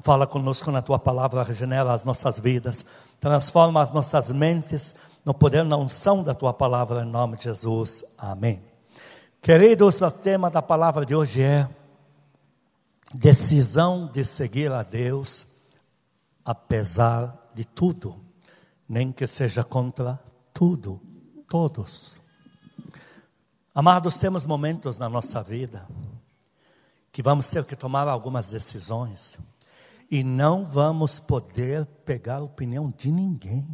Fala conosco na tua palavra, regenera as nossas vidas, transforma as nossas mentes no poder, na unção da tua palavra, em nome de Jesus. Amém. Queridos, o tema da palavra de hoje é decisão de seguir a Deus, apesar de tudo, nem que seja contra tudo, todos. Amados, temos momentos na nossa vida que vamos ter que tomar algumas decisões e não vamos poder pegar a opinião de ninguém.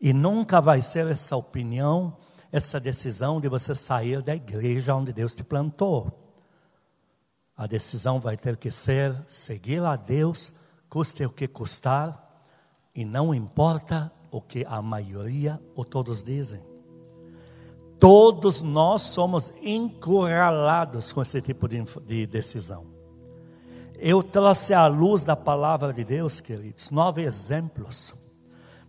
E nunca vai ser essa opinião, essa decisão de você sair da igreja onde Deus te plantou. A decisão vai ter que ser seguir a Deus, custe o que custar, e não importa o que a maioria ou todos dizem. Todos nós somos encurralados com esse tipo de, de decisão. Eu trouxe à luz da palavra de Deus, queridos, nove exemplos.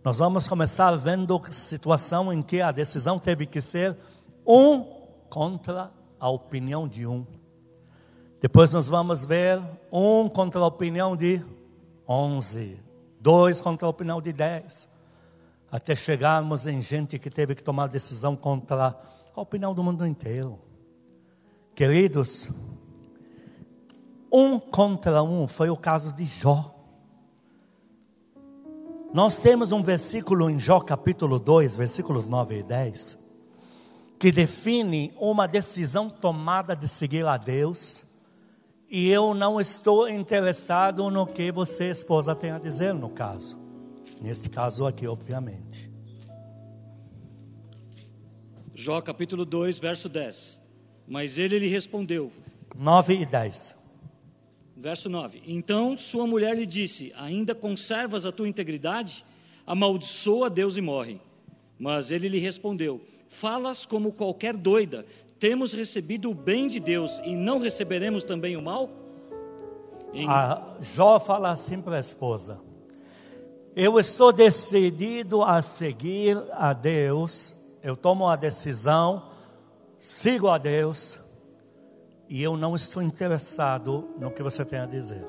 Nós vamos começar vendo situação em que a decisão teve que ser um contra a opinião de um. Depois nós vamos ver um contra a opinião de onze, dois contra a opinião de dez, até chegarmos em gente que teve que tomar decisão contra a opinião do mundo inteiro. Queridos, um contra um, foi o caso de Jó. Nós temos um versículo em Jó capítulo 2, versículos 9 e 10, que define uma decisão tomada de seguir a Deus, e eu não estou interessado no que você, esposa, tem a dizer no caso. Neste caso aqui, obviamente. Jó capítulo 2, verso 10. Mas ele lhe respondeu: 9 e 10. Verso 9: Então sua mulher lhe disse: Ainda conservas a tua integridade? Amaldiçoa Deus e morre. Mas ele lhe respondeu: Falas como qualquer doida. Temos recebido o bem de Deus e não receberemos também o mal? Em... A Jó fala assim para a esposa: Eu estou decidido a seguir a Deus, eu tomo a decisão, sigo a Deus e eu não estou interessado no que você tem a dizer.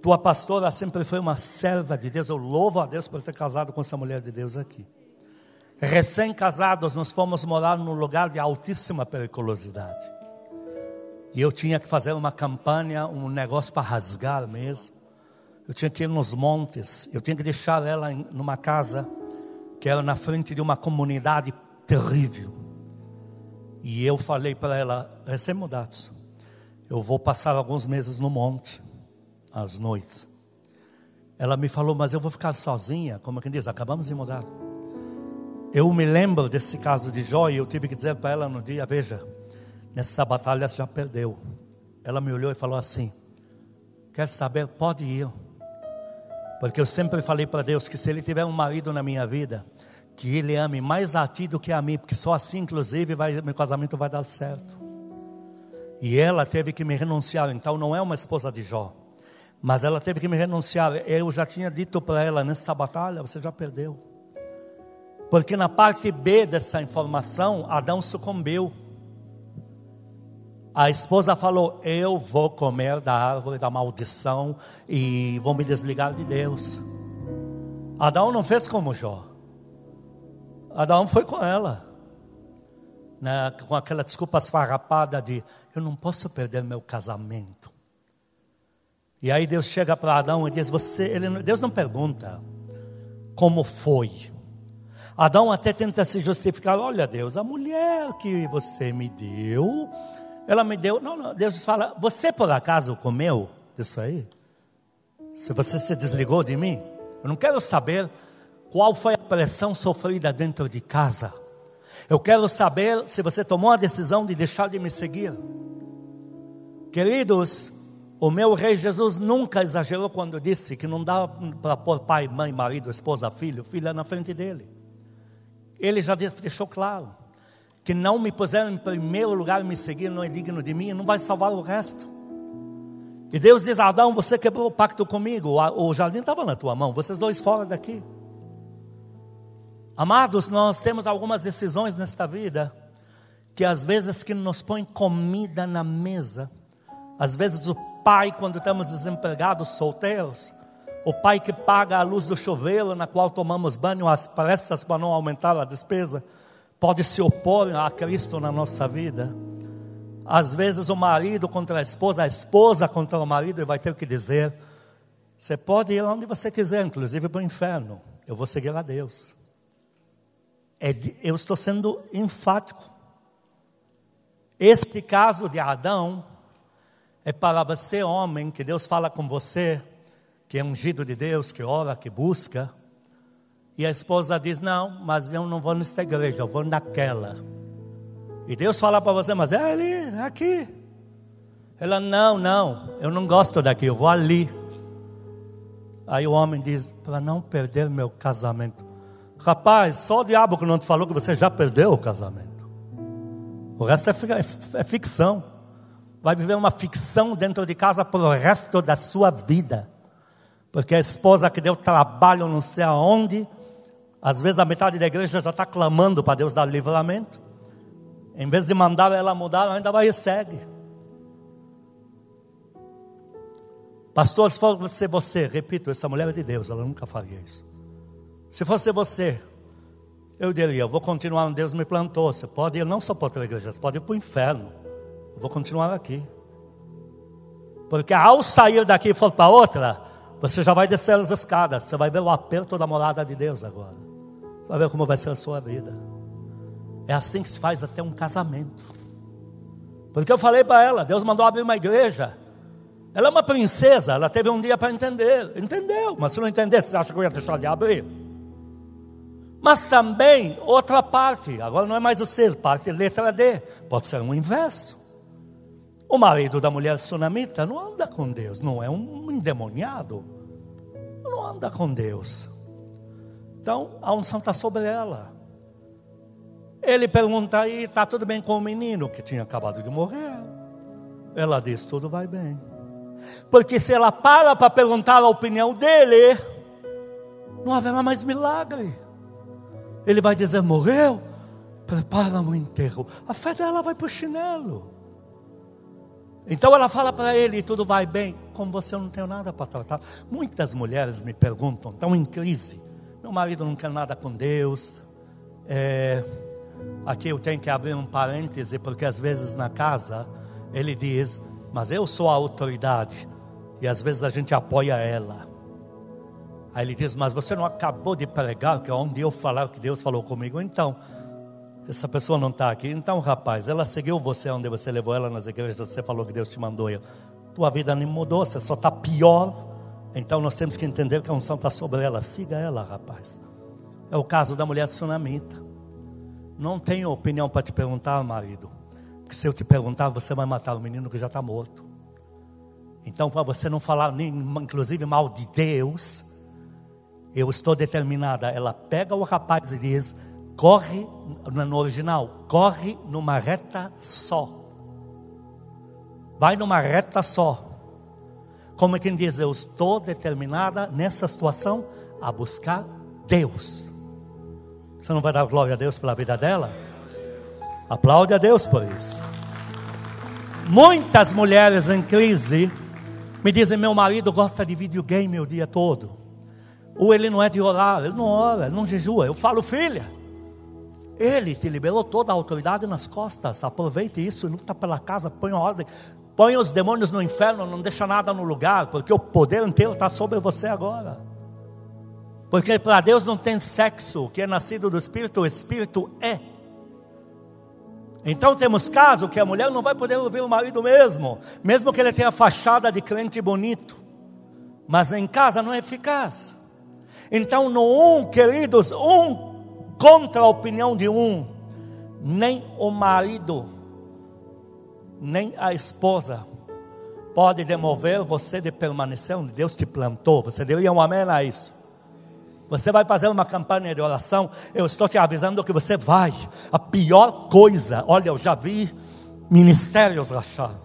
Tua pastora sempre foi uma serva de Deus. Eu louvo a Deus por ter casado com essa mulher de Deus aqui. Recém-casados, nós fomos morar num lugar de altíssima periculosidade. E eu tinha que fazer uma campanha, um negócio para rasgar mesmo. Eu tinha que ir nos montes. Eu tinha que deixar ela em numa casa que era na frente de uma comunidade terrível. E eu falei para ela, recém-mudados, eu vou passar alguns meses no monte, às noites. Ela me falou, mas eu vou ficar sozinha, como quem diz, acabamos de mudar. Eu me lembro desse caso de Jó e eu tive que dizer para ela no dia, veja, nessa batalha você já perdeu. Ela me olhou e falou assim, quer saber, pode ir. Porque eu sempre falei para Deus que se Ele tiver um marido na minha vida, que ele ame mais a ti do que a mim, porque só assim, inclusive, vai, meu casamento vai dar certo. E ela teve que me renunciar, então não é uma esposa de Jó, mas ela teve que me renunciar. Eu já tinha dito para ela: nessa batalha você já perdeu, porque na parte B dessa informação, Adão sucumbiu. A esposa falou: Eu vou comer da árvore da maldição e vou me desligar de Deus. Adão não fez como Jó. Adão foi com ela, né, com aquela desculpa esfarrapada de eu não posso perder meu casamento. E aí Deus chega para Adão e diz: você, ele, Deus não pergunta como foi. Adão até tenta se justificar: olha, Deus, a mulher que você me deu, ela me deu. Não, não, Deus fala: você por acaso comeu disso aí? Se você se desligou de mim, eu não quero saber qual foi a pressão sofrida dentro de casa? Eu quero saber se você tomou a decisão de deixar de me seguir. Queridos, o meu rei Jesus nunca exagerou quando disse que não dá para pôr pai, mãe, marido, esposa, filho, filha na frente dele. Ele já deixou claro que não me puseram em primeiro lugar e me seguir não é digno de mim, não vai salvar o resto. E Deus diz: Adão, você quebrou o pacto comigo, o jardim estava na tua mão, vocês dois fora daqui. Amados, nós temos algumas decisões nesta vida que às vezes que nos põe comida na mesa, às vezes o pai quando estamos desempregados, solteiros, o pai que paga a luz do chuveiro na qual tomamos banho às pressas para não aumentar a despesa, pode se opor a Cristo na nossa vida. Às vezes o marido contra a esposa, a esposa contra o marido, e vai ter que dizer: você pode ir onde você quiser, inclusive para o inferno, eu vou seguir a Deus. É, eu estou sendo enfático. Este caso de Adão é para você, homem, que Deus fala com você que é ungido de Deus, que ora, que busca. E a esposa diz: Não, mas eu não vou nessa igreja, eu vou naquela. E Deus fala para você: Mas é ali, é aqui. Ela: Não, não, eu não gosto daqui, eu vou ali. Aí o homem diz: Para não perder meu casamento. Rapaz, só o diabo que não te falou que você já perdeu o casamento. O resto é, é, é ficção. Vai viver uma ficção dentro de casa pelo resto da sua vida. Porque a esposa que deu trabalho não sei aonde, às vezes a metade da igreja já está clamando para Deus dar livramento. Em vez de mandar ela mudar, ela ainda vai e segue. Pastor, se fosse você, repito, essa mulher é de Deus, ela nunca faria isso. Se fosse você, eu diria, eu vou continuar onde Deus me plantou. Você pode ir não só para outra igreja, você pode ir para o inferno. Eu vou continuar aqui. Porque ao sair daqui e for para outra, você já vai descer as escadas, você vai ver o aperto da morada de Deus agora. Você vai ver como vai ser a sua vida. É assim que se faz até um casamento. Porque eu falei para ela, Deus mandou abrir uma igreja. Ela é uma princesa, ela teve um dia para entender. Entendeu, mas se não entender, você acha que eu ia deixar de abrir? Mas também, outra parte, agora não é mais o ser, parte letra D, pode ser um inverso. O marido da mulher sunamita não anda com Deus, não é um endemoniado, não anda com Deus. Então a unção está sobre ela. Ele pergunta aí: está tudo bem com o menino que tinha acabado de morrer? Ela diz: tudo vai bem. Porque se ela para para perguntar a opinião dele, não haverá mais milagre. Ele vai dizer: morreu? Prepara um enterro. A fé dela vai para o chinelo. Então ela fala para ele: tudo vai bem, como você eu não tenho nada para tratar. Muitas mulheres me perguntam, estão em crise. Meu marido não quer nada com Deus. É, aqui eu tenho que abrir um parêntese, porque às vezes na casa ele diz: Mas eu sou a autoridade. E às vezes a gente apoia ela. Aí ele diz: Mas você não acabou de pregar que é onde eu falar que Deus falou comigo? Então, essa pessoa não está aqui. Então, rapaz, ela seguiu você onde você levou ela nas igrejas, você falou que Deus te mandou. Tua vida não mudou, você só está pior. Então nós temos que entender que a unção está sobre ela. Siga ela, rapaz. É o caso da mulher tsunamita. Não tenho opinião para te perguntar, marido. Porque se eu te perguntar, você vai matar o menino que já está morto. Então, para você não falar, nem, inclusive, mal de Deus, eu estou determinada. Ela pega o rapaz e diz: corre, no original, corre numa reta só. Vai numa reta só. Como quem diz, eu estou determinada nessa situação a buscar Deus. Você não vai dar glória a Deus pela vida dela? Aplaude a Deus por isso. Muitas mulheres em crise me dizem: meu marido gosta de videogame o dia todo. Ou ele não é de orar, ele não ora, ele não jejua. Eu falo, filha, ele te liberou toda a autoridade nas costas. Aproveite isso, luta pela casa, põe ordem. Põe os demônios no inferno, não deixa nada no lugar, porque o poder inteiro está sobre você agora. Porque para Deus não tem sexo, o que é nascido do Espírito, o Espírito é. Então temos caso que a mulher não vai poder ouvir o marido mesmo, mesmo que ele tenha fachada de crente bonito, mas em casa não é eficaz. Então um, queridos, um contra a opinião de um, nem o marido, nem a esposa pode demover você de permanecer onde Deus te plantou. Você diria um amém a isso? Você vai fazer uma campanha de oração, eu estou te avisando que você vai. A pior coisa, olha, eu já vi ministérios rachar.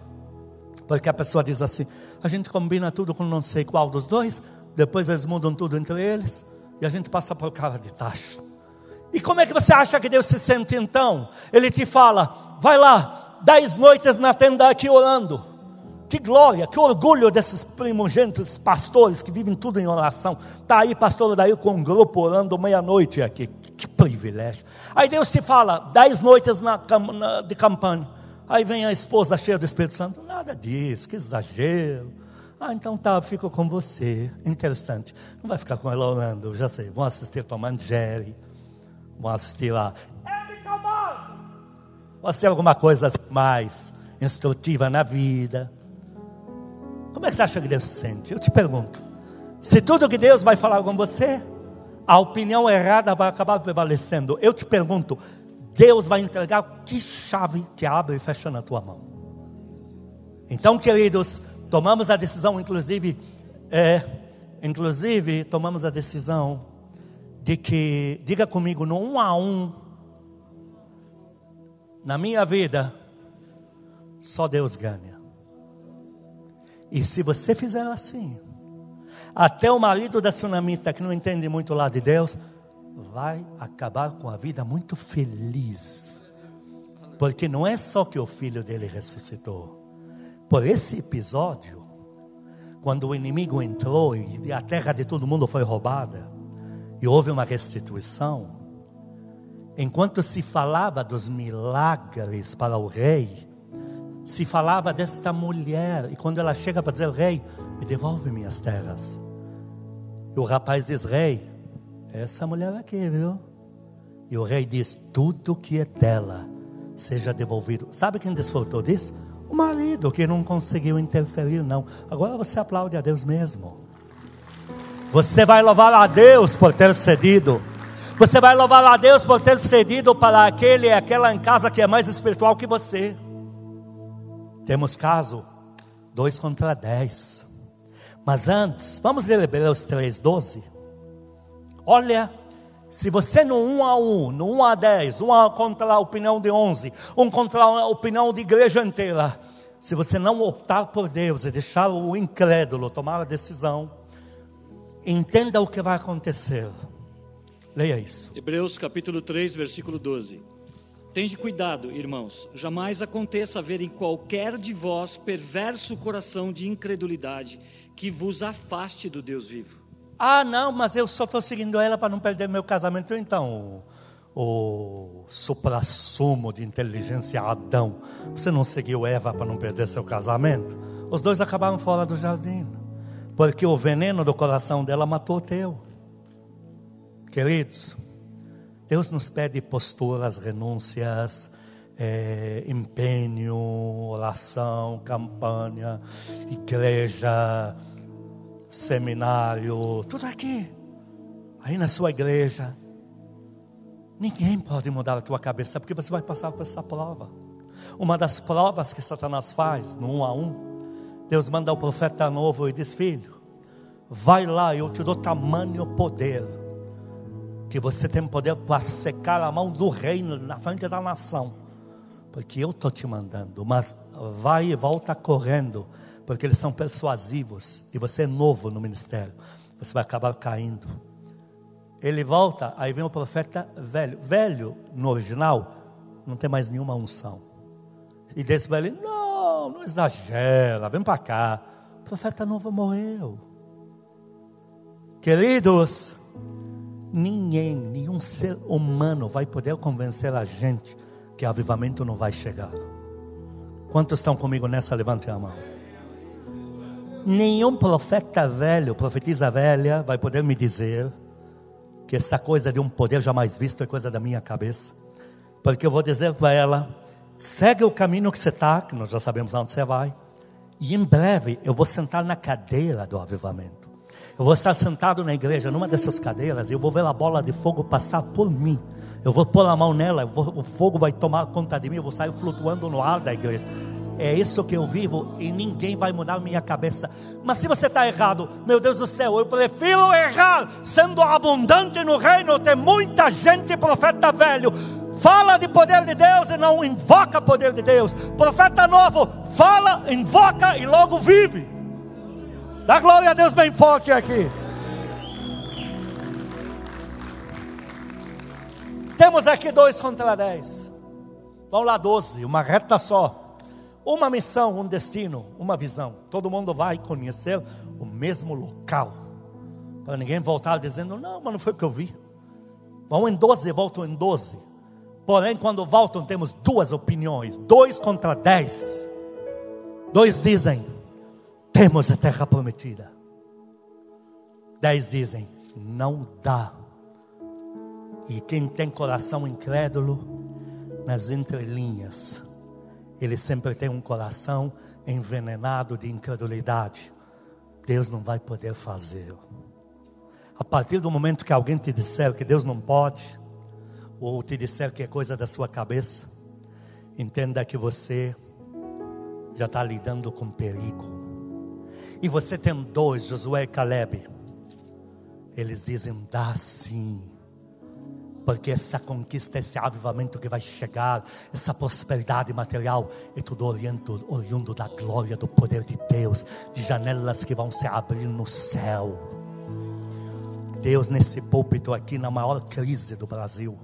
Porque a pessoa diz assim: a gente combina tudo com não sei qual dos dois, depois eles mudam tudo entre eles, e a gente passa por cara de taxa. E como é que você acha que Deus se sente então? Ele te fala: vai lá, dez noites na tenda aqui orando. Que glória, que orgulho desses primogênitos pastores que vivem tudo em oração. Está aí, pastor daí com um grupo orando meia-noite aqui. Que privilégio. Aí Deus te fala, dez noites na, na, de campanha. Aí vem a esposa cheia do Espírito Santo. Nada disso, que exagero. Ah, então tá, fico com você. Interessante. Não vai ficar com ela orando, já sei. Vão assistir Tom and Jerry. Vão assistir lá. Vão assistir alguma coisa mais instrutiva na vida. Como é que você acha que Deus se sente? Eu te pergunto. Se tudo que Deus vai falar com você, a opinião errada vai acabar prevalecendo. Eu te pergunto, Deus vai entregar que chave que abre e fecha na tua mão? Então, queridos, tomamos a decisão, inclusive, é, inclusive, tomamos a decisão de que, diga comigo, no um a um, na minha vida, só Deus ganha. E se você fizer assim, até o marido da tsunamita que não entende muito lá de Deus, vai acabar com a vida muito feliz. Porque não é só que o filho dele ressuscitou. Por esse episódio, quando o inimigo entrou e a terra de todo mundo foi roubada, e houve uma restituição, enquanto se falava dos milagres para o rei, se falava desta mulher, e quando ela chega para dizer, rei, me devolve minhas terras. E o rapaz diz, rei, essa mulher aqui, viu? E o rei diz, tudo que é dela seja devolvido. Sabe quem desfrutou disso? O marido que não conseguiu interferir, não. Agora você aplaude a Deus mesmo. Você vai louvar a Deus por ter cedido. Você vai louvar a Deus por ter cedido para aquele e aquela em casa que é mais espiritual que você. Temos caso dois contra dez. Mas antes, vamos ler Hebreus 3,12. Olha, se você no 1 a 1, no 1 a 10, um contra a opinião de 11, um contra a opinião de igreja inteira, se você não optar por Deus e deixar o incrédulo tomar a decisão, entenda o que vai acontecer. Leia isso. Hebreus capítulo 3, versículo 12. Tende cuidado, irmãos, jamais aconteça haver em qualquer de vós perverso coração de incredulidade que vos afaste do Deus vivo. Ah, não, mas eu só estou seguindo ela para não perder meu casamento. Então, o, o supra-sumo de inteligência Adão, você não seguiu Eva para não perder seu casamento? Os dois acabaram fora do jardim, porque o veneno do coração dela matou o teu. Queridos, Deus nos pede posturas, renúncias, é, empenho, oração, campanha, igreja, seminário, tudo aqui. Aí na sua igreja, ninguém pode mudar a tua cabeça, porque você vai passar por essa prova. Uma das provas que Satanás faz, no um a um, Deus manda o profeta novo e diz: Filho, vai lá, eu te dou tamanho poder que você tem poder para secar a mão do reino na frente da nação, porque eu estou te mandando, mas vai e volta correndo, porque eles são persuasivos e você é novo no ministério, você vai acabar caindo. Ele volta, aí vem o profeta velho, velho no original, não tem mais nenhuma unção. E desse velho, não, não exagera, vem para cá. O profeta novo morreu. Queridos, Ninguém, nenhum ser humano vai poder convencer a gente que avivamento não vai chegar. Quantos estão comigo nessa? Levante a mão. Nenhum profeta velho, profetisa velha, vai poder me dizer que essa coisa de um poder jamais visto é coisa da minha cabeça. Porque eu vou dizer para ela: segue o caminho que você está, que nós já sabemos onde você vai, e em breve eu vou sentar na cadeira do avivamento. Eu vou estar sentado na igreja, numa dessas cadeiras, e eu vou ver a bola de fogo passar por mim. Eu vou pôr a mão nela, vou, o fogo vai tomar conta de mim, eu vou sair flutuando no ar da igreja. É isso que eu vivo e ninguém vai mudar minha cabeça. Mas se você está errado, meu Deus do céu, eu prefiro errar, sendo abundante no reino. Tem muita gente, profeta velho, fala de poder de Deus e não invoca poder de Deus. Profeta novo, fala, invoca e logo vive. Dá glória a Deus bem forte aqui. Temos aqui dois contra dez. Vamos lá, doze, uma reta só. Uma missão, um destino, uma visão. Todo mundo vai conhecer o mesmo local. Para ninguém voltar dizendo, não, mas não foi o que eu vi. Vão em 12, voltam em 12. Porém, quando voltam, temos duas opiniões: dois contra dez. Dois dizem, temos a terra prometida. Dez dizem, não dá. E quem tem coração incrédulo, nas entrelinhas, ele sempre tem um coração envenenado de incredulidade. Deus não vai poder fazer. A partir do momento que alguém te disser que Deus não pode, ou te disser que é coisa da sua cabeça, entenda que você já está lidando com perigo. E você tem dois, Josué e Caleb. Eles dizem: dá sim porque essa conquista, esse avivamento que vai chegar, essa prosperidade material, é tudo oriento, oriundo da glória, do poder de Deus, de janelas que vão se abrir no céu. Deus, nesse púlpito aqui, na maior crise do Brasil,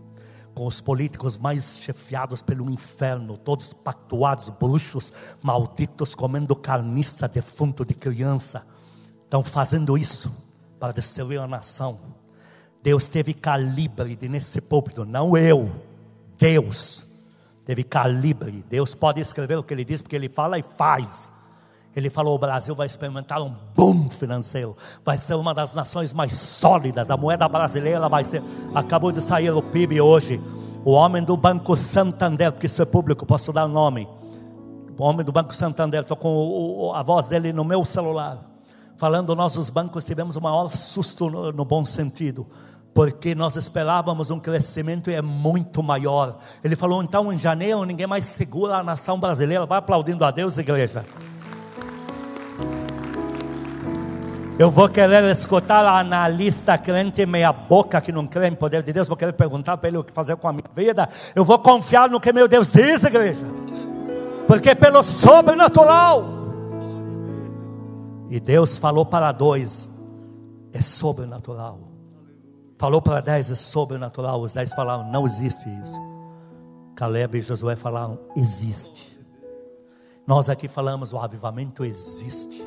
com os políticos mais chefiados pelo inferno, todos pactuados, bruxos, malditos, comendo carniça, defunto de criança, estão fazendo isso para destruir a nação Deus teve calibre de nesse púlpito, não eu, Deus teve calibre. Deus pode escrever o que ele diz, porque ele fala e faz. Ele falou: o Brasil vai experimentar um boom financeiro, vai ser uma das nações mais sólidas. A moeda brasileira vai ser. Acabou de sair o PIB hoje. O homem do Banco Santander, porque isso é público, posso dar o nome. O homem do Banco Santander, estou com o, a voz dele no meu celular, falando: nós, os bancos, tivemos o maior susto no, no bom sentido porque nós esperávamos um crescimento é muito maior. Ele falou: então em janeiro ninguém mais segura a nação brasileira. Vai aplaudindo a Deus, igreja. Eu vou querer escutar a analista crente meia-boca que não crê em poder de Deus. Vou querer perguntar para ele o que fazer com a minha vida. Eu vou confiar no que meu Deus diz, igreja. Porque pelo sobrenatural. E Deus falou para dois: é sobrenatural. Falou para dez, é sobrenatural. Os dez falaram, não existe isso. Caleb e Josué falaram, existe. Nós aqui falamos, o avivamento existe.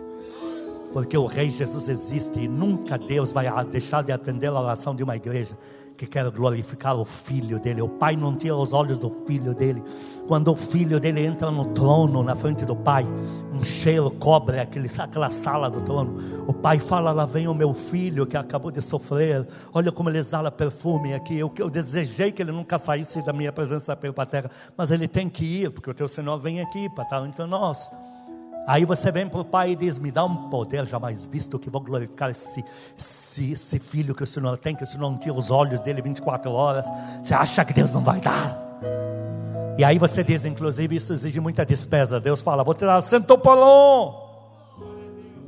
Porque o Rei Jesus existe e nunca Deus vai deixar de atender a oração de uma igreja que quer glorificar o filho dele. O pai não tira os olhos do filho dele. Quando o filho dele entra no trono na frente do pai, um cheiro cobre aquele, aquela sala do trono. O pai fala: Lá vem o meu filho que acabou de sofrer. Olha como ele exala perfume aqui. Eu, eu desejei que ele nunca saísse da minha presença pela terra, mas ele tem que ir, porque o teu Senhor vem aqui para estar entre nós. Aí você vem para o pai e diz: Me dá um poder jamais visto que vou glorificar esse, esse, esse filho que o Senhor tem, que o Senhor não tira os olhos dele 24 horas. Você acha que Deus não vai dar? E aí você diz, inclusive, isso exige muita despesa. Deus fala: Vou tirar centopolon.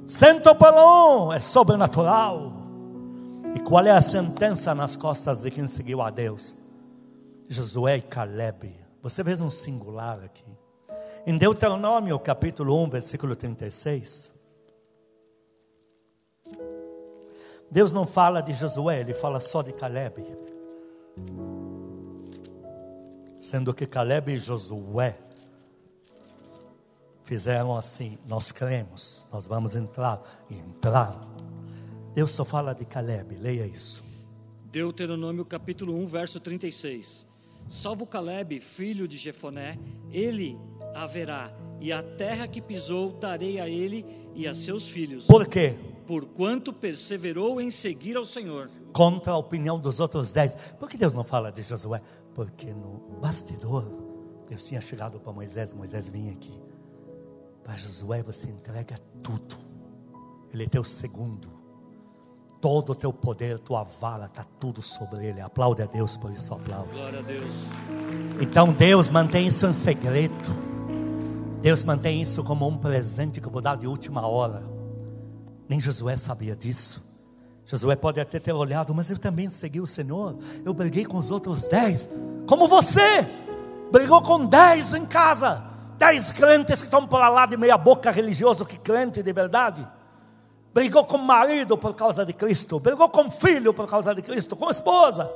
Centopolon é sobrenatural. E qual é a sentença nas costas de quem seguiu a Deus? Josué e Caleb. Você vê um singular aqui. Em Deuteronômio capítulo 1, versículo 36. Deus não fala de Josué, ele fala só de Caleb. Sendo que Caleb e Josué fizeram assim: nós cremos, nós vamos entrar e entrar. Deus só fala de Caleb, leia isso. Deuteronômio capítulo 1, verso 36. Salvo Caleb, filho de Jefoné, ele haverá, e a terra que pisou darei a ele e a seus filhos. Por quê? Porquanto perseverou em seguir ao Senhor. Contra a opinião dos outros dez. Por que Deus não fala de Josué? Porque no bastidor, Deus tinha chegado para Moisés, Moisés vinha aqui. Para Josué você entrega tudo. Ele é teu segundo. Todo o teu poder, tua vara, está tudo sobre ele. Aplaude a Deus por isso, aplaude. Glória a Deus. Então Deus mantém isso em segredo. Deus mantém isso como um presente que eu vou dar de última hora. Nem Josué sabia disso. Josué pode até ter olhado, mas eu também segui o Senhor. Eu briguei com os outros dez, como você brigou com dez em casa. Dez crentes que estão por lá de meia boca religioso, que crente de verdade. Brigou com marido por causa de Cristo, brigou com filho por causa de Cristo, com esposa.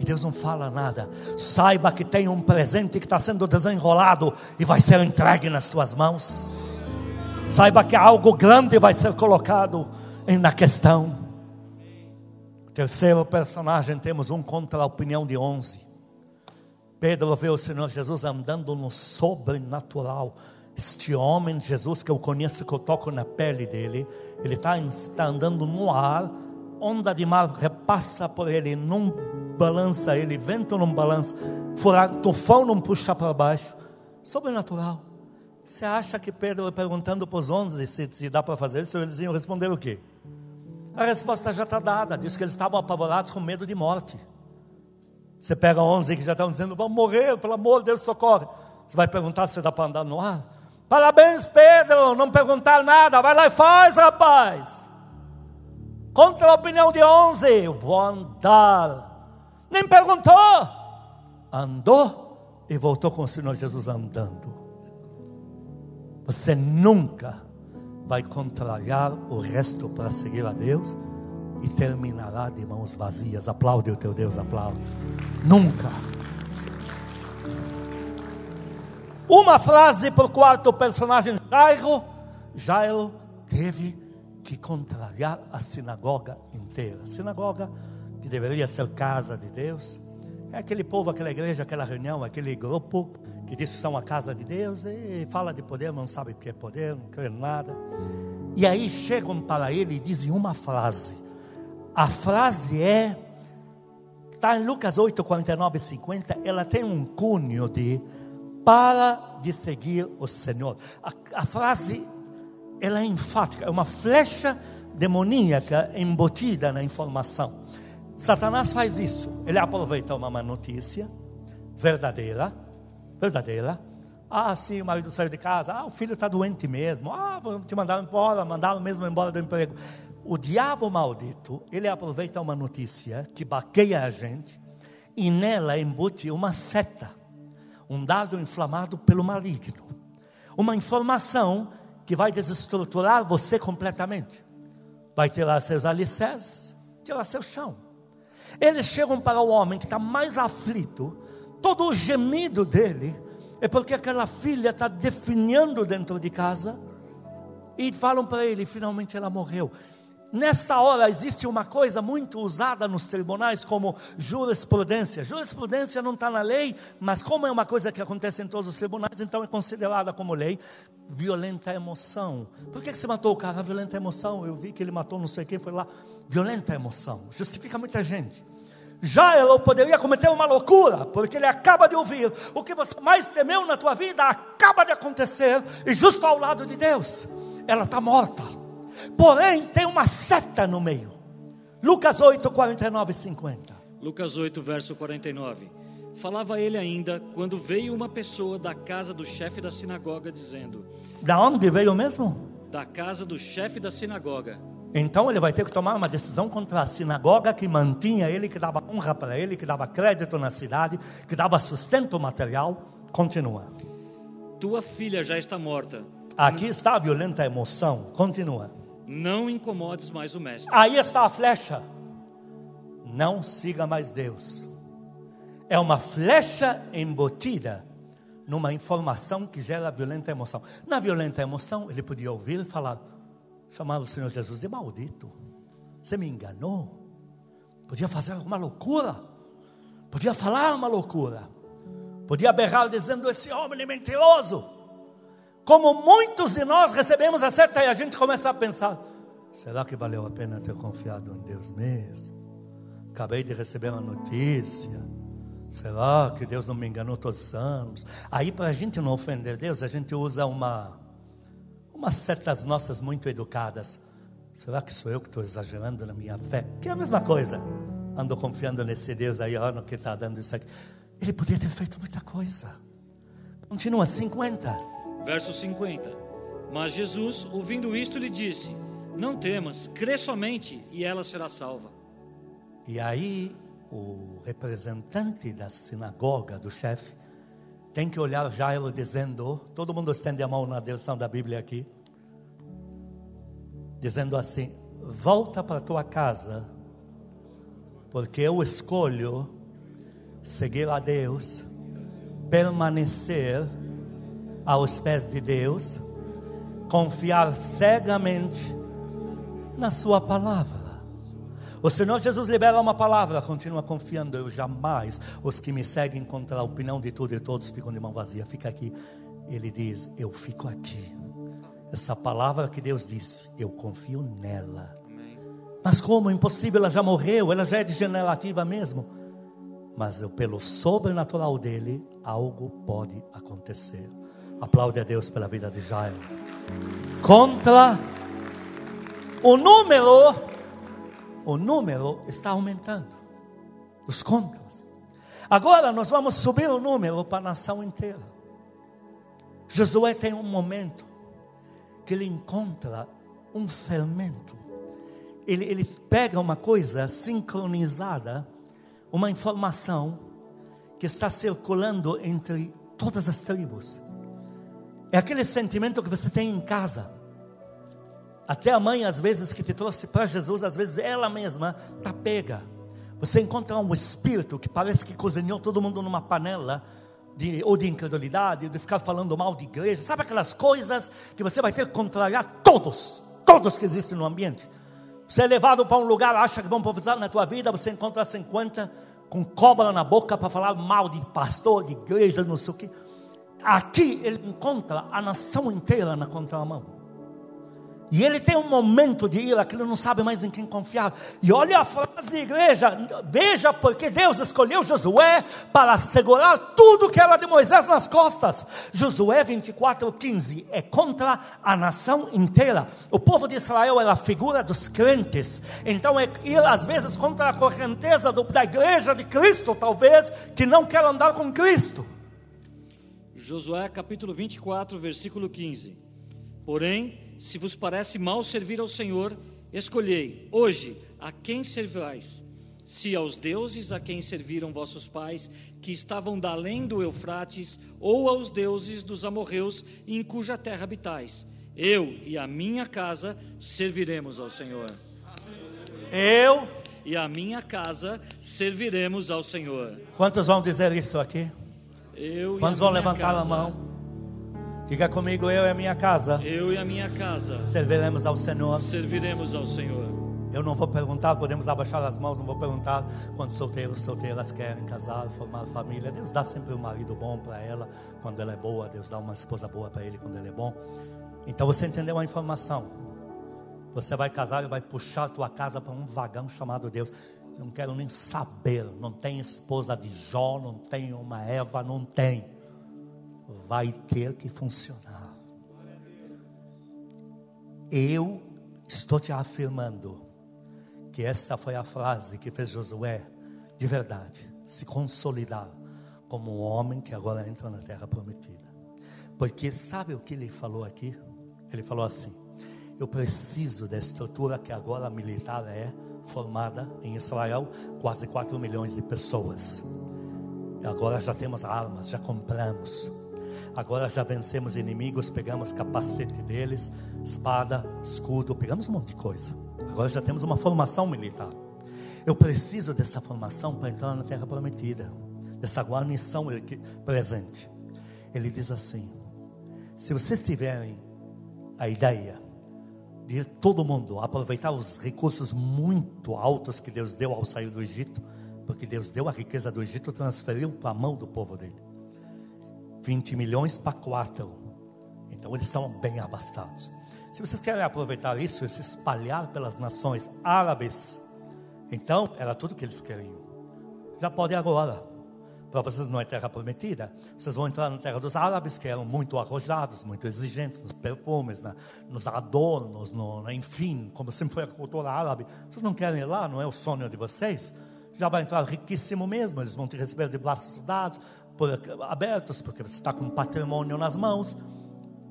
E Deus não fala nada. Saiba que tem um presente que está sendo desenrolado e vai ser entregue nas tuas mãos. Saiba que algo grande vai ser colocado na questão. Terceiro personagem, temos um contra a opinião de onze. Pedro vê o Senhor Jesus andando no sobrenatural. Este homem, Jesus, que eu conheço, que eu toco na pele dele, ele está tá andando no ar, onda de mar repassa por ele, não balança ele, vento não balança, tufão não puxa para baixo. Sobrenatural. Você acha que Pedro, perguntando para os onze se, se dá para fazer isso, eles iam responder o quê? A resposta já está dada, diz que eles estavam apavorados com medo de morte. Você pega onze que já estão dizendo, vamos morrer, pelo amor de Deus, socorre. Você vai perguntar se dá para andar no ar? Parabéns, Pedro, não perguntar nada, vai lá e faz, rapaz. Contra a opinião de onze, vou andar. Nem perguntou, andou e voltou com o Senhor Jesus andando. Você nunca vai contrariar o resto para seguir a Deus e terminará de mãos vazias. Aplaude o teu Deus, aplaude. Nunca. Uma frase para o quarto personagem, Jairo. Jairo teve que contrariar a sinagoga inteira. Sinagoga, que deveria ser casa de Deus, é aquele povo, aquela igreja, aquela reunião, aquele grupo que diz que são a casa de Deus e fala de poder, não sabe o que é poder, não crê nada. E aí chegam para ele e dizem uma frase. A frase é, está em Lucas 8, 49 e 50, ela tem um cunho de para de seguir o Senhor. A, a frase, ela é enfática, é uma flecha demoníaca embutida na informação. Satanás faz isso, ele aproveita uma má notícia verdadeira, verdadeira. Ah, sim, o marido saiu de casa. Ah, o filho está doente mesmo. Ah, vamos te mandar embora, mandaram mesmo embora do emprego. O diabo maldito, ele aproveita uma notícia que baqueia a gente e nela embute uma seta, um dado inflamado pelo maligno. Uma informação que vai desestruturar você completamente. Vai tirar seus alicerces, tirar seu chão. Eles chegam para o homem que está mais aflito, todo o gemido dele é porque aquela filha está definhando dentro de casa e falam para ele: finalmente ela morreu. Nesta hora existe uma coisa muito usada nos tribunais como jurisprudência. Jurisprudência não está na lei, mas como é uma coisa que acontece em todos os tribunais, então é considerada como lei. Violenta emoção. Por que, que você matou o cara? Violenta emoção. Eu vi que ele matou não sei quem, foi lá. Violenta emoção. Justifica muita gente. Já ela poderia cometer uma loucura, porque ele acaba de ouvir o que você mais temeu na tua vida acaba de acontecer, e justo ao lado de Deus, ela está morta. Porém, tem uma seta no meio. Lucas 8, 49 e 50. Lucas 8, verso 49. Falava ele ainda quando veio uma pessoa da casa do chefe da sinagoga, dizendo: Da onde veio mesmo? Da casa do chefe da sinagoga então ele vai ter que tomar uma decisão contra a sinagoga que mantinha ele, que dava honra para ele, que dava crédito na cidade, que dava sustento material. Continua. Tua filha já está morta. Aqui está a violenta emoção. Continua. Não incomodes mais o mestre. Aí está a flecha. Não siga mais Deus. É uma flecha embutida numa informação que gera violenta emoção. Na violenta emoção, ele podia ouvir e falar: chamava o Senhor Jesus de maldito. Você me enganou. Podia fazer alguma loucura. Podia falar uma loucura. Podia berrar dizendo: Esse homem é mentiroso. Como muitos de nós recebemos a seta e a gente começa a pensar: será que valeu a pena ter confiado em Deus mesmo? Acabei de receber uma notícia. Será que Deus não me enganou todos os anos? Aí, para a gente não ofender Deus, a gente usa uma umas certas nossas muito educadas. Será que sou eu que estou exagerando na minha fé? Que é a mesma coisa. Ando confiando nesse Deus aí, olha no que está dando isso aqui. Ele podia ter feito muita coisa. Continua 50. Verso 50. Mas Jesus, ouvindo isto, lhe disse: Não temas, crê somente e ela será salva. E aí, o representante da sinagoga, do chefe, tem que olhar Jairo dizendo, todo mundo estende a mão na direção da Bíblia aqui, dizendo assim: volta para tua casa, porque eu escolho seguir a Deus, permanecer aos pés de Deus, confiar cegamente na Sua palavra. O Senhor Jesus libera uma palavra, continua confiando. Eu jamais, os que me seguem contra a opinião de tudo e todos ficam de mão vazia. Fica aqui. Ele diz: Eu fico aqui. Essa palavra que Deus disse, eu confio nela. Mas como? Impossível, ela já morreu, ela já é degenerativa mesmo. Mas eu, pelo sobrenatural dele, algo pode acontecer. Aplaude a Deus pela vida de Jairo. Contra o número, o número está aumentando. Os contras. Agora nós vamos subir o número para a nação inteira. Josué tem um momento que ele encontra um fermento. Ele, ele pega uma coisa sincronizada, uma informação que está circulando entre todas as tribos. É aquele sentimento que você tem em casa. Até a mãe, às vezes, que te trouxe para Jesus, às vezes ela mesma está pega. Você encontra um espírito que parece que cozinhou todo mundo numa panela, de, ou de incredulidade, de ficar falando mal de igreja. Sabe aquelas coisas que você vai ter que contrariar todos, todos que existem no ambiente. Você é levado para um lugar, acha que vão profetizar na tua vida, você encontra 50 com cobra na boca para falar mal de pastor, de igreja, não sei o quê. Aqui ele encontra a nação inteira na contramão. E ele tem um momento de ira que ele não sabe mais em quem confiar. E olha a frase, igreja, veja porque Deus escolheu Josué para segurar tudo que era de Moisés nas costas. Josué 24, 15 é contra a nação inteira. O povo de Israel era a figura dos crentes. Então é ir às vezes contra a correnteza do, da igreja de Cristo, talvez, que não quer andar com Cristo. Josué capítulo 24, versículo 15. Porém, se vos parece mal servir ao Senhor, escolhei hoje a quem servais. Se aos deuses a quem serviram vossos pais, que estavam da além do Eufrates, ou aos deuses dos amorreus, em cuja terra habitais. Eu e a minha casa serviremos ao Senhor. Eu e a minha casa serviremos ao Senhor. Quantos vão dizer isso aqui? Eu Quantos vão levantar casa, a mão? Diga comigo, eu e a minha casa. Eu e a minha casa. Serviremos ao Senhor. Serviremos ao Senhor. Eu não vou perguntar, podemos abaixar as mãos, não vou perguntar quantos solteiros, solteiras querem casar, formar família. Deus dá sempre um marido bom para ela quando ela é boa, Deus dá uma esposa boa para ele quando ele é bom. Então você entendeu a informação. Você vai casar e vai puxar a tua casa para um vagão chamado Deus não quero nem saber. Não tem esposa de Jó, não tem uma Eva, não tem. Vai ter que funcionar. Eu estou te afirmando que essa foi a frase que fez Josué, de verdade, se consolidar como um homem que agora entra na terra prometida. Porque sabe o que ele falou aqui? Ele falou assim: Eu preciso da estrutura que agora militar é formada em Israel, quase 4 milhões de pessoas. E agora já temos armas, já compramos. Agora já vencemos inimigos, pegamos capacete deles, espada, escudo, pegamos um monte de coisa. Agora já temos uma formação militar. Eu preciso dessa formação para entrar na terra prometida, dessa guarnição presente. Ele diz assim: se vocês tiverem a ideia de todo mundo aproveitar os recursos muito altos que Deus deu ao sair do Egito, porque Deus deu a riqueza do Egito, transferiu para a mão do povo dele. 20 milhões para quatro. Então eles estão bem abastados. Se vocês querem aproveitar isso e se espalhar pelas nações árabes, então era tudo que eles queriam. Já pode agora para vocês não é terra prometida. Vocês vão entrar na terra dos árabes, que eram muito arrojados, muito exigentes nos perfumes, na, nos adornos, no, enfim, como sempre foi a cultura árabe. Vocês não querem ir lá, não é o sonho de vocês? Já vai entrar riquíssimo mesmo, eles vão te receber de braços dados, por, abertos, porque você está com um patrimônio nas mãos.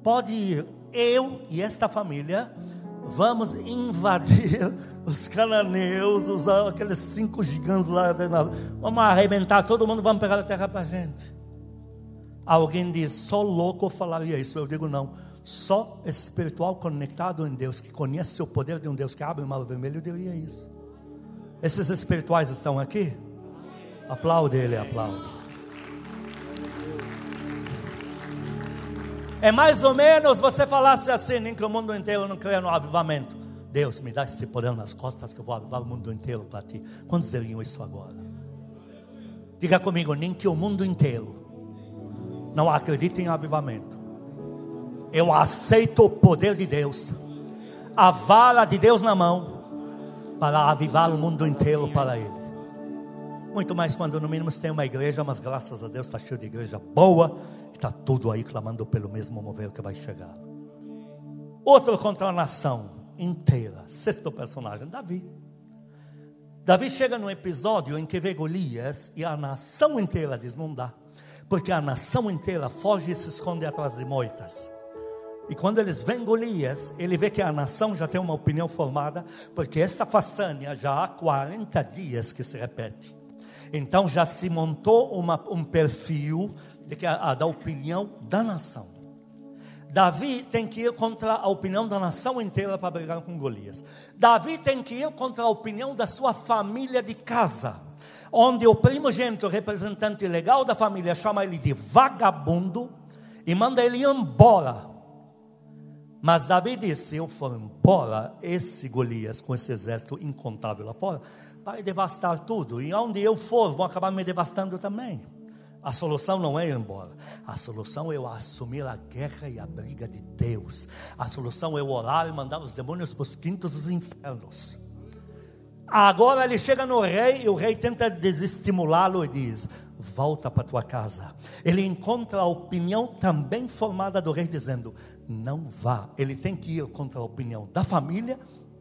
Pode ir, eu e esta família vamos invadir os cananeus, os, aqueles cinco gigantes lá, vamos arrebentar todo mundo, vamos pegar a terra para a gente. Alguém diz, só louco falaria isso. Eu digo, não. Só espiritual conectado em Deus, que conhece o poder de um Deus que abre o mar vermelho, diria isso. Esses espirituais estão aqui? Aplaude ele, aplaude. É mais ou menos você falasse assim, nem que o mundo inteiro não creia no avivamento. Deus, me dá esse poder nas costas que eu vou avivar o mundo inteiro para ti. Quantos diriam isso agora? Diga comigo, nem que o mundo inteiro não acredite em avivamento. Eu aceito o poder de Deus, a vara de Deus na mão, para avivar o mundo inteiro para Ele. Muito mais quando no mínimo você tem uma igreja, mas graças a Deus está cheio de igreja boa, está tudo aí clamando pelo mesmo mover que vai chegar. Outro contra a nação inteira, sexto personagem, Davi. Davi chega num episódio em que vê Golias e a nação inteira diz: não dá, porque a nação inteira foge e se esconde atrás de moitas. E quando eles veem Golias, ele vê que a nação já tem uma opinião formada, porque essa façanha já há 40 dias que se repete. Então já se montou uma, um perfil de que a, da opinião da nação. Davi tem que ir contra a opinião da nação inteira para brigar com Golias. Davi tem que ir contra a opinião da sua família de casa, onde o primogênito, representante legal da família, chama ele de vagabundo e manda ele embora mas Davi disse: Se eu for embora, esse Golias, com esse exército incontável lá fora, vai devastar tudo. E onde eu for, vão acabar me devastando também. A solução não é ir embora. A solução é eu assumir a guerra e a briga de Deus. A solução é eu orar e mandar os demônios para os quintos dos infernos. Agora ele chega no rei e o rei tenta desestimulá-lo e diz: Volta para tua casa. Ele encontra a opinião também formada do rei, dizendo: não vá. Ele tem que ir contra a opinião da família,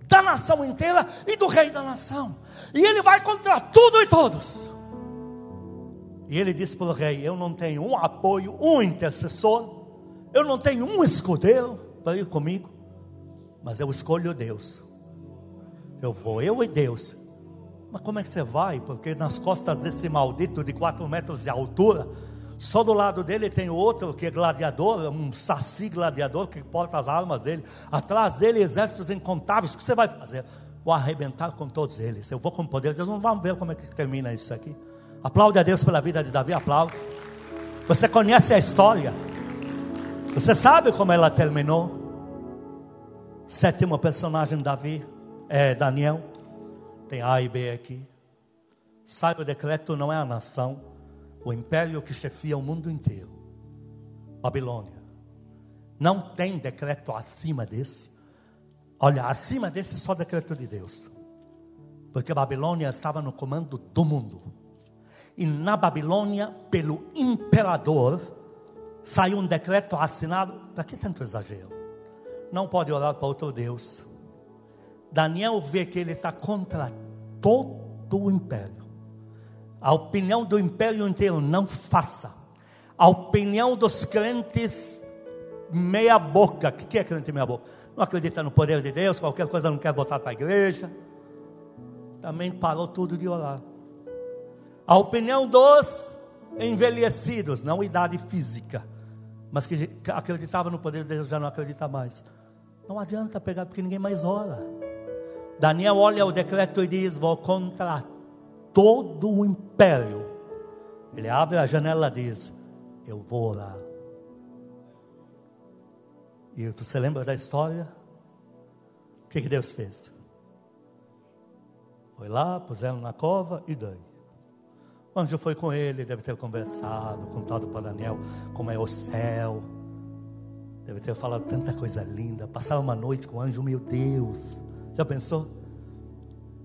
da nação inteira e do rei da nação. E ele vai contra tudo e todos. E ele disse para o rei: Eu não tenho um apoio, um intercessor, eu não tenho um escudeiro para ir comigo, mas eu escolho Deus. Eu vou, eu e Deus. Mas como é que você vai? Porque nas costas desse maldito de quatro metros de altura, só do lado dele tem outro que é gladiador, um saci gladiador que porta as armas dele. Atrás dele, exércitos incontáveis. O que você vai fazer? Vou arrebentar com todos eles. Eu vou com o poder de Deus. Vamos ver como é que termina isso aqui. Aplaude a Deus pela vida de Davi, aplaude. Você conhece a história. Você sabe como ela terminou. Sétimo personagem, Davi, é Daniel. Tem A e B aqui. Sai o decreto, não é a nação o império que chefia o mundo inteiro, Babilônia. Não tem decreto acima desse. Olha, acima desse só decreto de Deus. Porque Babilônia estava no comando do mundo. E na Babilônia, pelo imperador, saiu um decreto assinado. Para que tanto exagero? Não pode orar para outro Deus. Daniel vê que ele está contra todo o império. A opinião do império inteiro, não faça. A opinião dos crentes, meia boca. O que é crente meia boca? Não acredita no poder de Deus, qualquer coisa não quer voltar para a igreja. Também parou tudo de orar. A opinião dos envelhecidos, não idade física, mas que acreditava no poder de Deus, já não acredita mais. Não adianta pegar, porque ninguém mais ora. Daniel olha o decreto e diz: Vou contra todo o império. Ele abre a janela e diz: Eu vou orar. E você lembra da história? O que, que Deus fez? Foi lá, puseram na cova e daí. O anjo foi com ele, deve ter conversado, contado para Daniel como é o céu. Deve ter falado tanta coisa linda. Passar uma noite com o anjo, meu Deus. Já pensou?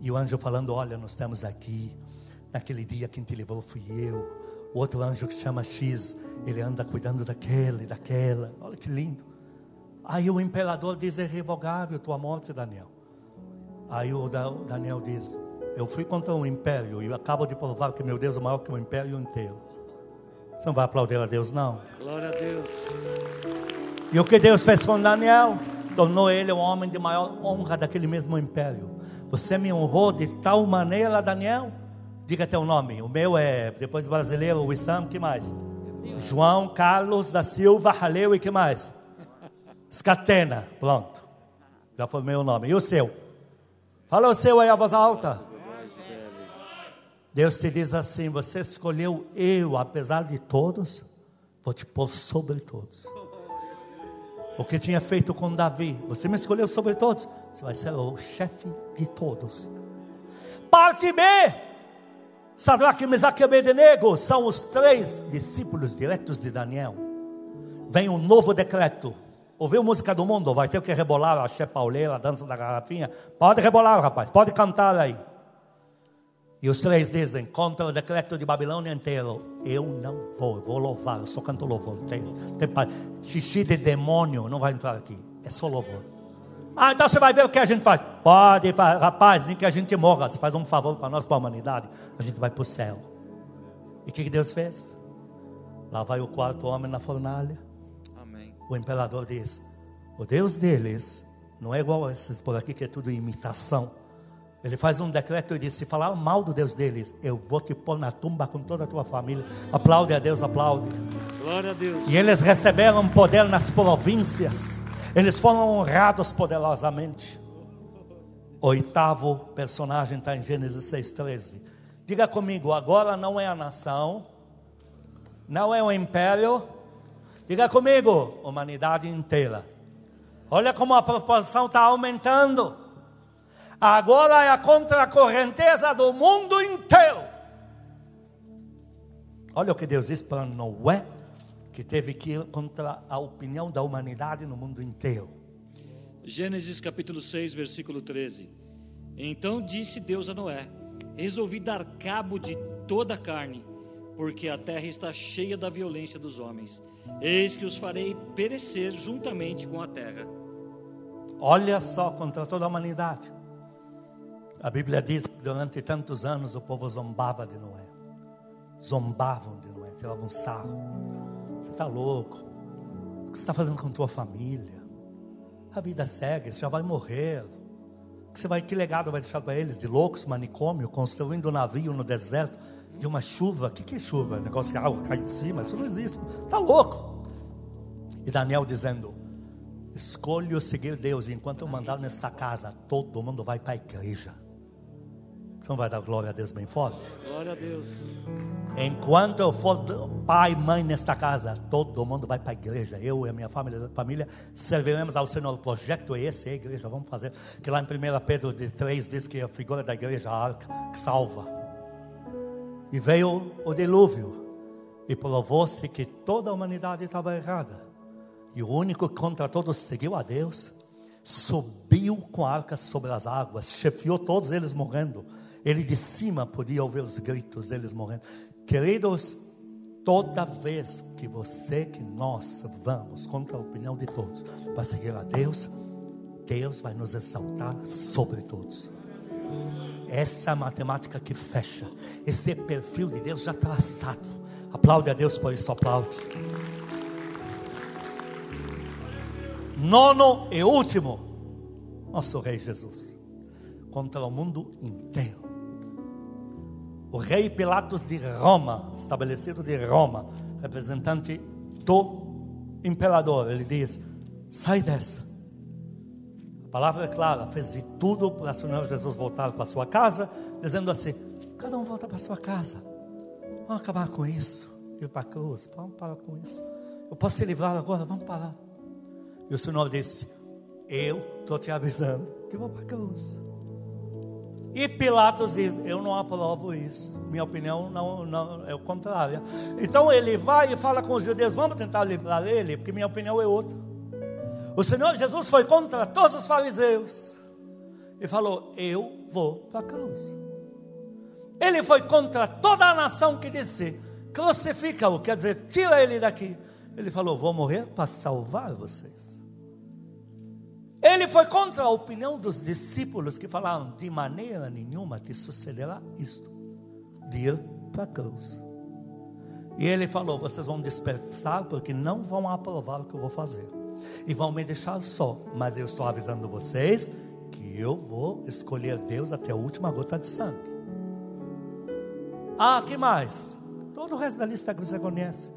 E o anjo falando: Olha, nós estamos aqui Naquele dia quem te levou fui eu. O outro anjo que se chama X, ele anda cuidando daquela e daquela. Olha que lindo. Aí o imperador diz: é revogável tua morte, Daniel. Aí o Daniel diz: Eu fui contra um império e acabo de provar que meu Deus é maior que o império inteiro. Você não vai aplaudir a Deus, não? Glória a Deus. E o que Deus fez com Daniel? Tornou ele o homem de maior honra daquele mesmo império. Você me honrou de tal maneira, Daniel, Diga teu nome. O meu é, depois brasileiro, Wissam, que mais? João Carlos da Silva Haleu e que mais? Scatena. Pronto. Já foi meu nome. E o seu? Fala o seu aí a voz alta. Deus te diz assim: Você escolheu eu, apesar de todos, vou te pôr sobre todos. O que tinha feito com Davi, você me escolheu sobre todos, você vai ser o chefe de todos. Parte B: Sadraque, Mesaque e Abednego são os três discípulos diretos de Daniel. Vem um novo decreto. Ouviu música do mundo? Vai ter que rebolar a Che Pauleira, a dança da garrafinha. Pode rebolar, rapaz, pode cantar aí. E os três dizem, contra o decreto de Babilônia inteiro, eu não vou, vou louvar, eu só canto louvor. Tem, tem xixi de demônio, não vai entrar aqui, é só louvor. Ah, então você vai ver o que a gente faz. Pode, rapaz, nem que a gente morra, você faz um favor para nós, para a humanidade, a gente vai para o céu. E o que Deus fez? Lá vai o quarto homem na fornalha. Amém. O imperador diz: o Deus deles não é igual a esses por aqui que é tudo imitação. Ele faz um decreto e diz: se falar mal do Deus deles, eu vou te pôr na tumba com toda a tua família. Aplaude a Deus, aplaude. Glória a Deus. E eles receberam poder nas províncias. Eles foram honrados poderosamente. Oitavo personagem está em Gênesis 6,13. Diga comigo, agora não é a nação, não é o império. Diga comigo, humanidade inteira. Olha como a proporção está aumentando agora é a contracorrenteza do mundo inteiro. Olha o que Deus diz para Noé, que teve que ir contra a opinião da humanidade no mundo inteiro. Gênesis capítulo 6, versículo 13. Então disse Deus a Noé: Resolvi dar cabo de toda a carne, porque a terra está cheia da violência dos homens. Eis que os farei perecer juntamente com a terra. Olha só contra toda a humanidade. A Bíblia diz que durante tantos anos o povo zombava de Noé. Zombavam de Noé, tiravam sarro. Você está louco? O que você está fazendo com tua família? A vida segue, você já vai morrer. Você vai, que legado vai deixar para eles? De loucos, manicômio, construindo um navio no deserto, de uma chuva. O que, que é chuva? Negócio de água cai de cima, isso não existe. Está louco. E Daniel dizendo: Escolho seguir Deus, enquanto eu mandar nessa casa, todo mundo vai para a igreja. Não vai dar glória a Deus bem forte? Glória a Deus. Enquanto eu for pai e mãe nesta casa, todo mundo vai para a igreja. Eu e a minha família, família serviremos ao Senhor. O projeto é esse, é a igreja. Vamos fazer. Que lá em 1 Pedro 3 diz que a figura da igreja a arca que salva. E veio o dilúvio. E provou-se que toda a humanidade estava errada. E o único contra todos seguiu a Deus. Subiu com a arca sobre as águas, chefiou todos eles morrendo ele de cima podia ouvir os gritos deles morrendo. Queridos, toda vez que você, que nós vamos contra a opinião de todos para seguir a Deus, Deus vai nos exaltar sobre todos. Essa é a matemática que fecha. Esse é perfil de Deus já traçado. Aplaude a Deus por isso, aplaude. Nono e último, nosso Rei Jesus, contra o mundo inteiro o rei Pilatos de Roma, estabelecido de Roma, representante do imperador, ele diz: sai dessa. A palavra é clara, fez de tudo para Senhor Jesus voltar para sua casa, dizendo assim: cada um volta para sua casa. Vamos acabar com isso. Ir para a cruz, vamos parar com isso. Eu posso te livrar agora, vamos parar. E o Senhor disse: Eu estou te avisando que vou para a cruz. E Pilatos diz: Eu não aprovo isso. Minha opinião não, não é o contrário. Então ele vai e fala com os judeus: Vamos tentar livrar ele, porque minha opinião é outra. O Senhor Jesus foi contra todos os fariseus e falou: Eu vou para a cruz. Ele foi contra toda a nação que disse: Crucifica-o, quer dizer, tira ele daqui. Ele falou: Vou morrer para salvar vocês. Ele foi contra a opinião dos discípulos que falaram: de maneira nenhuma te sucederá isto, de ir para a cruz. E ele falou: vocês vão dispersar porque não vão aprovar o que eu vou fazer, e vão me deixar só. Mas eu estou avisando vocês que eu vou escolher Deus até a última gota de sangue. Ah, que mais? Todo o resto da lista que você conhece.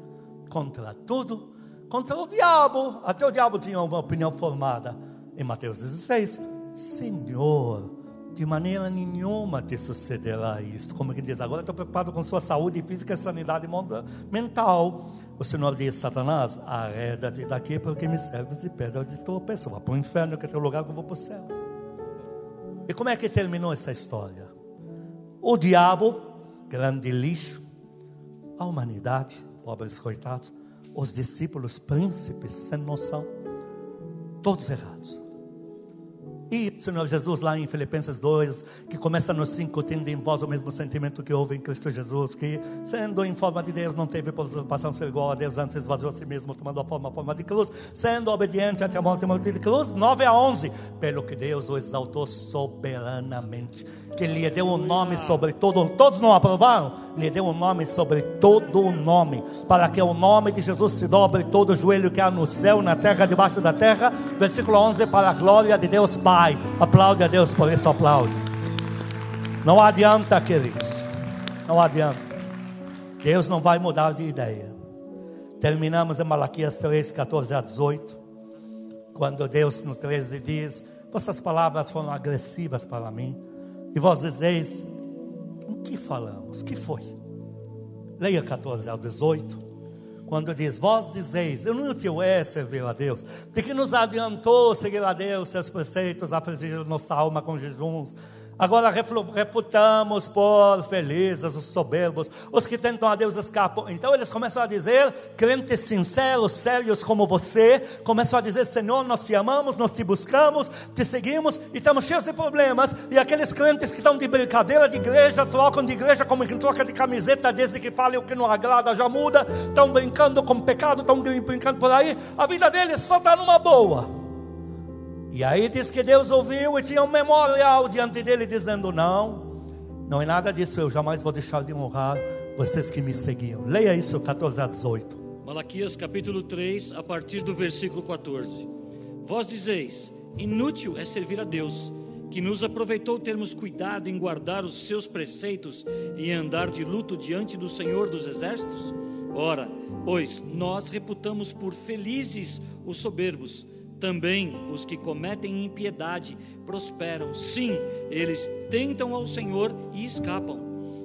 Contra tudo, contra o diabo. Até o diabo tinha uma opinião formada em Mateus 16: Senhor, de maneira nenhuma te sucederá isso. Como que diz, agora estou preocupado com sua saúde física sanidade mental. O Senhor diz, Satanás, arreda-te daqui porque me serves de pedra de pessoa. Vá para o inferno que é teu lugar que eu vou para o céu. E como é que terminou essa história? O diabo, grande lixo, a humanidade, pobres coitados, os discípulos, príncipes, sem noção, todos errados. E Senhor Jesus, lá em Filipenses 2, que começa no 5, tendo em vós o mesmo sentimento que houve em Cristo Jesus, que sendo em forma de Deus, não teve preocupação ser igual a Deus, antes esvaziou a si mesmo, tomando a forma, a forma de cruz, sendo obediente até a morte e morte de cruz, 9 a 11, pelo que Deus o exaltou soberanamente que lhe deu um nome sobre todo, todos não aprovaram? Lhe deu um nome sobre todo o nome, para que o nome de Jesus se dobre todo o joelho que há no céu, na terra, debaixo da terra. Versículo 11, para a glória de Deus Pai. Aplaude a Deus por isso, aplaude. Não adianta, queridos, não adianta. Deus não vai mudar de ideia. Terminamos em Malaquias 3, 14 a 18, quando Deus no 13 diz: Vossas palavras foram agressivas para mim e vós dizeis: O que falamos? que foi? Leia 14 ao 18. Quando diz: Vós dizeis, inútil é servir a Deus, de que nos adiantou seguir a Deus, seus preceitos, afligir nossa alma com jejuns Agora refutamos por felizes os soberbos, os que tentam a Deus escapam. Então eles começam a dizer, crentes sinceros, sérios como você, começam a dizer: Senhor, nós te amamos, nós te buscamos, te seguimos e estamos cheios de problemas. E aqueles crentes que estão de brincadeira de igreja, trocam de igreja como quem troca de camiseta, desde que falem o que não agrada já muda, estão brincando com pecado, estão brincando por aí. A vida deles só está numa boa. E aí diz que Deus ouviu e tinha um memorial diante dele dizendo: Não, não é nada disso, eu jamais vou deixar de honrar vocês que me seguiam. Leia isso, 14 a 18. Malaquias capítulo 3, a partir do versículo 14. Vós dizeis: Inútil é servir a Deus, que nos aproveitou termos cuidado em guardar os seus preceitos e andar de luto diante do Senhor dos Exércitos? Ora, pois nós reputamos por felizes os soberbos também os que cometem impiedade prosperam. Sim, eles tentam ao Senhor e escapam.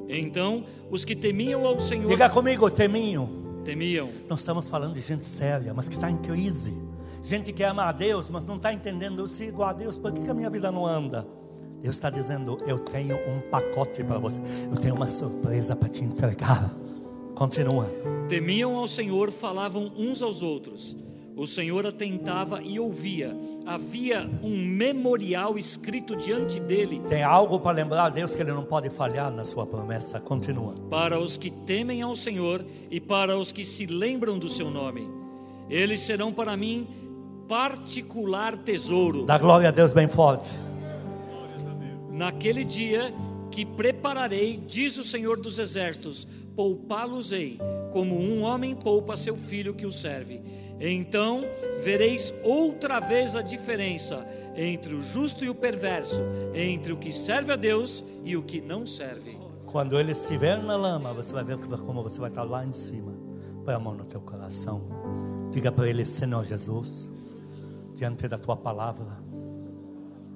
Então, os que temiam ao Senhor. Diga comigo, temiam. Temiam. Nós estamos falando de gente séria, mas que está em crise. Gente que ama a Deus, mas não está entendendo se igual a Deus, por que, que a minha vida não anda? Deus está dizendo: Eu tenho um pacote para você, eu tenho uma surpresa para te entregar. Continua. Temiam ao Senhor, falavam uns aos outros o Senhor atentava e ouvia. Havia um memorial escrito diante dele. Tem algo para lembrar a Deus que ele não pode falhar na sua promessa. Continua. Para os que temem ao Senhor e para os que se lembram do seu nome. Eles serão para mim particular tesouro. Da glória a Deus bem forte. Naquele dia que prepararei, diz o Senhor dos exércitos, poupá-los-ei, como um homem poupa seu filho que o serve então vereis outra vez a diferença entre o justo e o perverso, entre o que serve a Deus e o que não serve. Quando ele estiver na lama, você vai ver como você vai estar lá em cima. Põe a mão no teu coração. Diga para ele, Senhor Jesus, diante da tua palavra,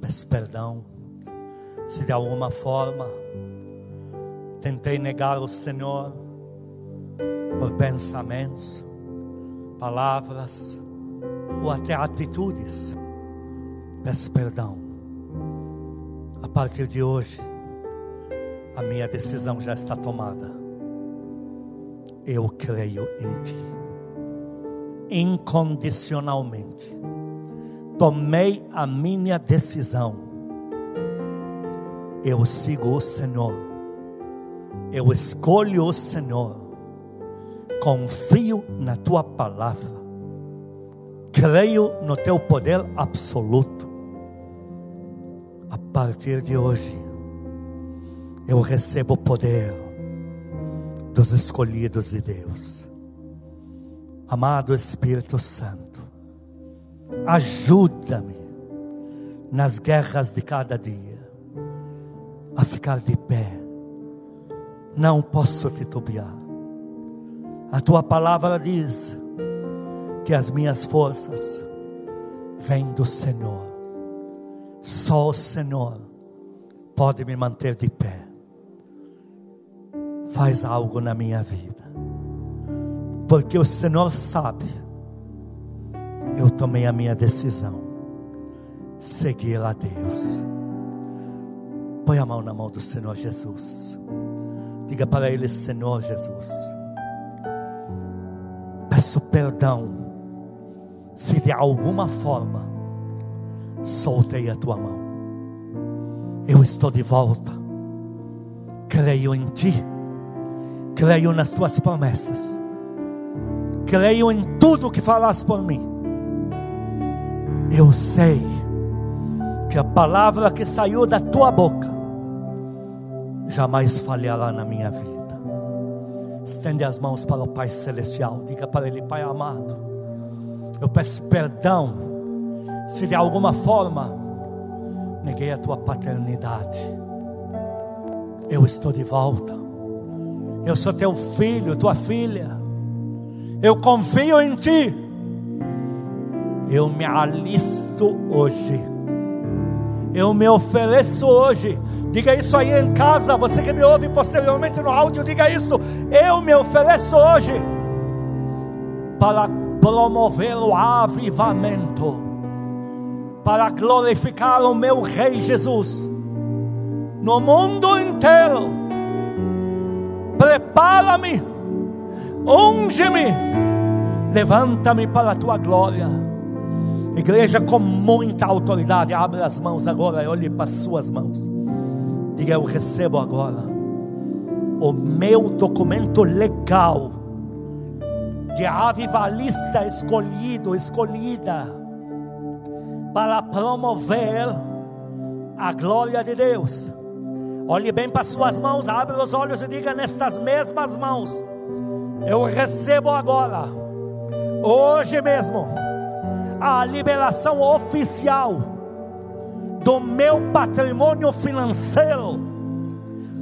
peço perdão. Se de alguma forma tentei negar o Senhor por pensamentos, palavras ou até atitudes. Peço perdão. A partir de hoje, a minha decisão já está tomada. Eu creio em Ti. Incondicionalmente. Tomei a minha decisão. Eu sigo o Senhor. Eu escolho o Senhor confio na tua palavra, creio no teu poder absoluto. A partir de hoje, eu recebo o poder dos escolhidos de Deus. Amado Espírito Santo, ajuda-me nas guerras de cada dia a ficar de pé. Não posso titubear a tua palavra diz que as minhas forças vêm do Senhor. Só o Senhor pode me manter de pé. Faz algo na minha vida, porque o Senhor sabe. Eu tomei a minha decisão, seguir a Deus. Põe a mão na mão do Senhor Jesus. Diga para Ele, Senhor Jesus. Peço perdão se de alguma forma soltei a tua mão. Eu estou de volta. Creio em ti. Creio nas tuas promessas. Creio em tudo que falas por mim. Eu sei que a palavra que saiu da tua boca jamais falhará na minha vida. Estende as mãos para o Pai Celestial. Diga para Ele, Pai amado. Eu peço perdão se de alguma forma neguei a tua paternidade. Eu estou de volta. Eu sou teu filho, tua filha. Eu confio em ti. Eu me alisto hoje. Eu me ofereço hoje Diga isso aí em casa, você que me ouve posteriormente no áudio, diga isso. Eu me ofereço hoje para promover o avivamento, para glorificar o meu Rei Jesus no mundo inteiro. Prepara-me, unge-me, levanta-me para a tua glória. Igreja com muita autoridade, abre as mãos agora olhe para as suas mãos. Diga: Eu recebo agora o meu documento legal de avivalista escolhido, escolhida, para promover a glória de Deus. Olhe bem para suas mãos, abre os olhos e diga nestas mesmas mãos: Eu recebo agora, hoje mesmo, a liberação oficial do meu patrimônio financeiro,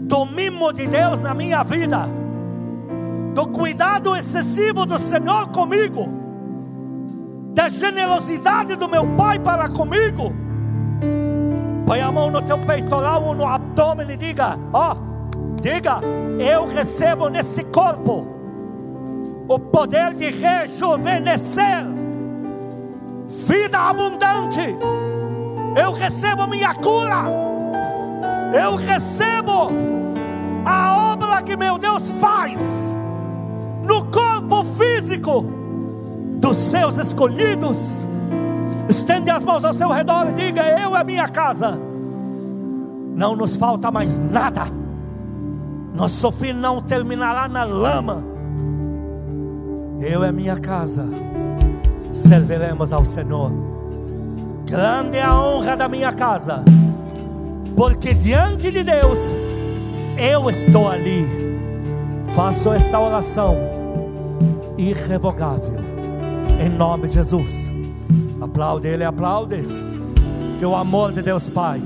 do mimo de Deus na minha vida, do cuidado excessivo do Senhor comigo, da generosidade do meu Pai para comigo. Põe a mão no teu peitoral ou no abdômen e diga: Ó, oh, diga, eu recebo neste corpo o poder de rejuvenescer, vida abundante. Eu recebo minha cura, eu recebo a obra que meu Deus faz no corpo físico dos seus escolhidos. Estende as mãos ao seu redor e diga: Eu a minha casa, não nos falta mais nada, nosso fim não terminará na lama. Eu a minha casa serviremos ao Senhor Grande é a honra da minha casa, porque diante de Deus eu estou ali. Faço esta oração irrevogável, em nome de Jesus. Aplaude Ele, aplaude. Que o amor de Deus Pai,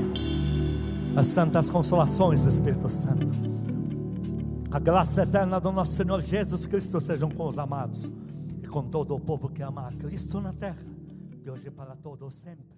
as santas consolações do Espírito Santo, a graça eterna do nosso Senhor Jesus Cristo sejam com os amados com todo o povo que ama a Cristo na terra de hoje para todos sempre.